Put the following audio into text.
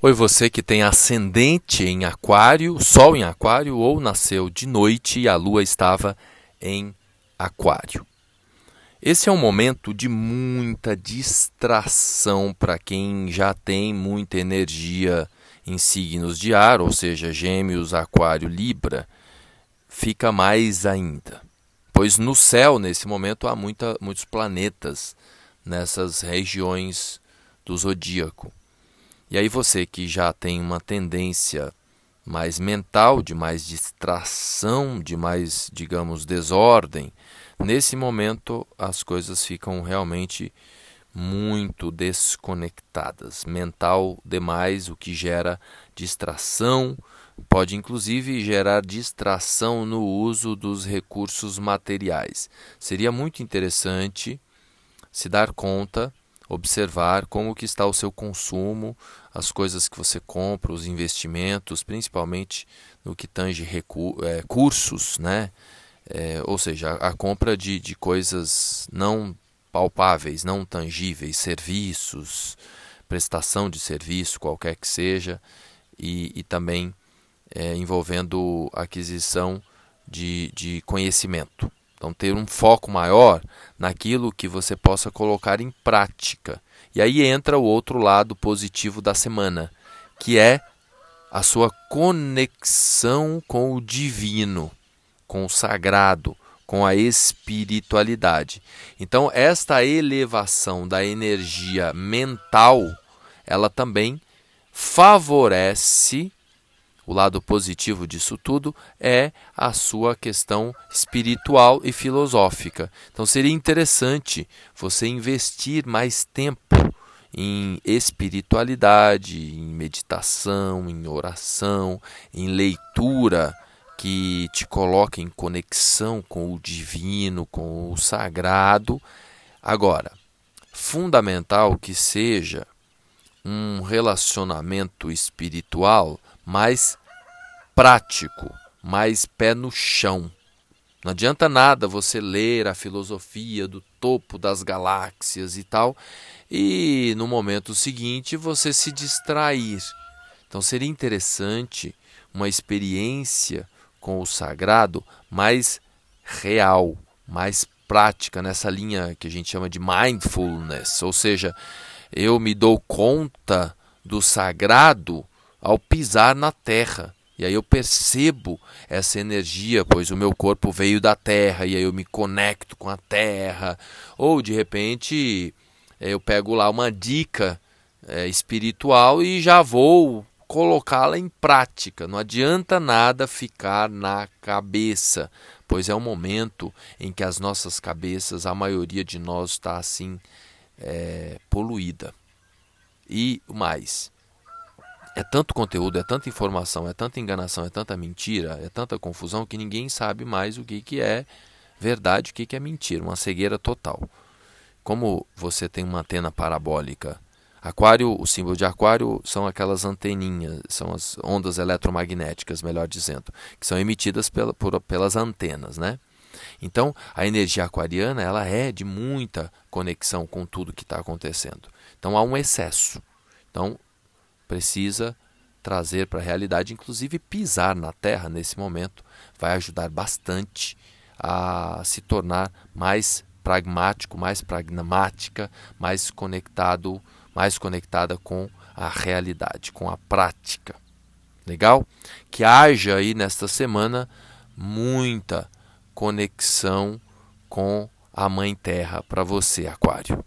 Oi, você que tem ascendente em Aquário, Sol em Aquário ou nasceu de noite e a Lua estava em Aquário. Esse é um momento de muita distração para quem já tem muita energia em signos de ar, ou seja, Gêmeos, Aquário, Libra, fica mais ainda. Pois no céu, nesse momento, há muita, muitos planetas nessas regiões do zodíaco. E aí você que já tem uma tendência mais mental, de mais distração, de mais, digamos, desordem, nesse momento as coisas ficam realmente muito desconectadas. Mental demais, o que gera distração, pode inclusive gerar distração no uso dos recursos materiais. Seria muito interessante se dar conta observar como que está o seu consumo, as coisas que você compra, os investimentos, principalmente no que tange é, cursos, né? É, ou seja, a, a compra de, de coisas não palpáveis, não tangíveis, serviços, prestação de serviço, qualquer que seja, e, e também é, envolvendo aquisição de, de conhecimento. Então, ter um foco maior naquilo que você possa colocar em prática. E aí entra o outro lado positivo da semana, que é a sua conexão com o divino, com o sagrado, com a espiritualidade. Então, esta elevação da energia mental, ela também favorece o lado positivo disso tudo é a sua questão espiritual e filosófica. Então seria interessante você investir mais tempo em espiritualidade, em meditação, em oração, em leitura que te coloque em conexão com o divino, com o sagrado. Agora, fundamental que seja um relacionamento espiritual mais prático, mais pé no chão. Não adianta nada você ler a filosofia do topo das galáxias e tal, e no momento seguinte você se distrair. Então seria interessante uma experiência com o sagrado mais real, mais prática, nessa linha que a gente chama de mindfulness, ou seja, eu me dou conta do sagrado ao pisar na terra. E aí eu percebo essa energia, pois o meu corpo veio da terra e aí eu me conecto com a terra. Ou de repente eh, eu pego lá uma dica é, espiritual e já vou colocá-la em prática. Não adianta nada ficar na cabeça, pois é um momento em que as nossas cabeças, a maioria de nós está assim é, poluída. E mais, é tanto conteúdo, é tanta informação, é tanta enganação, é tanta mentira, é tanta confusão que ninguém sabe mais o que, que é verdade, o que, que é mentira, uma cegueira total. Como você tem uma antena parabólica, aquário, o símbolo de aquário são aquelas anteninhas, são as ondas eletromagnéticas, melhor dizendo, que são emitidas pela, por, pelas antenas, né? Então, a energia aquariana ela é de muita conexão com tudo que está acontecendo. Então, há um excesso. Então, precisa trazer para a realidade, inclusive pisar na terra nesse momento, vai ajudar bastante a se tornar mais pragmático, mais pragmática, mais conectado, mais conectada com a realidade, com a prática. Legal? Que haja aí nesta semana muita conexão com a Mãe Terra para você, Aquário.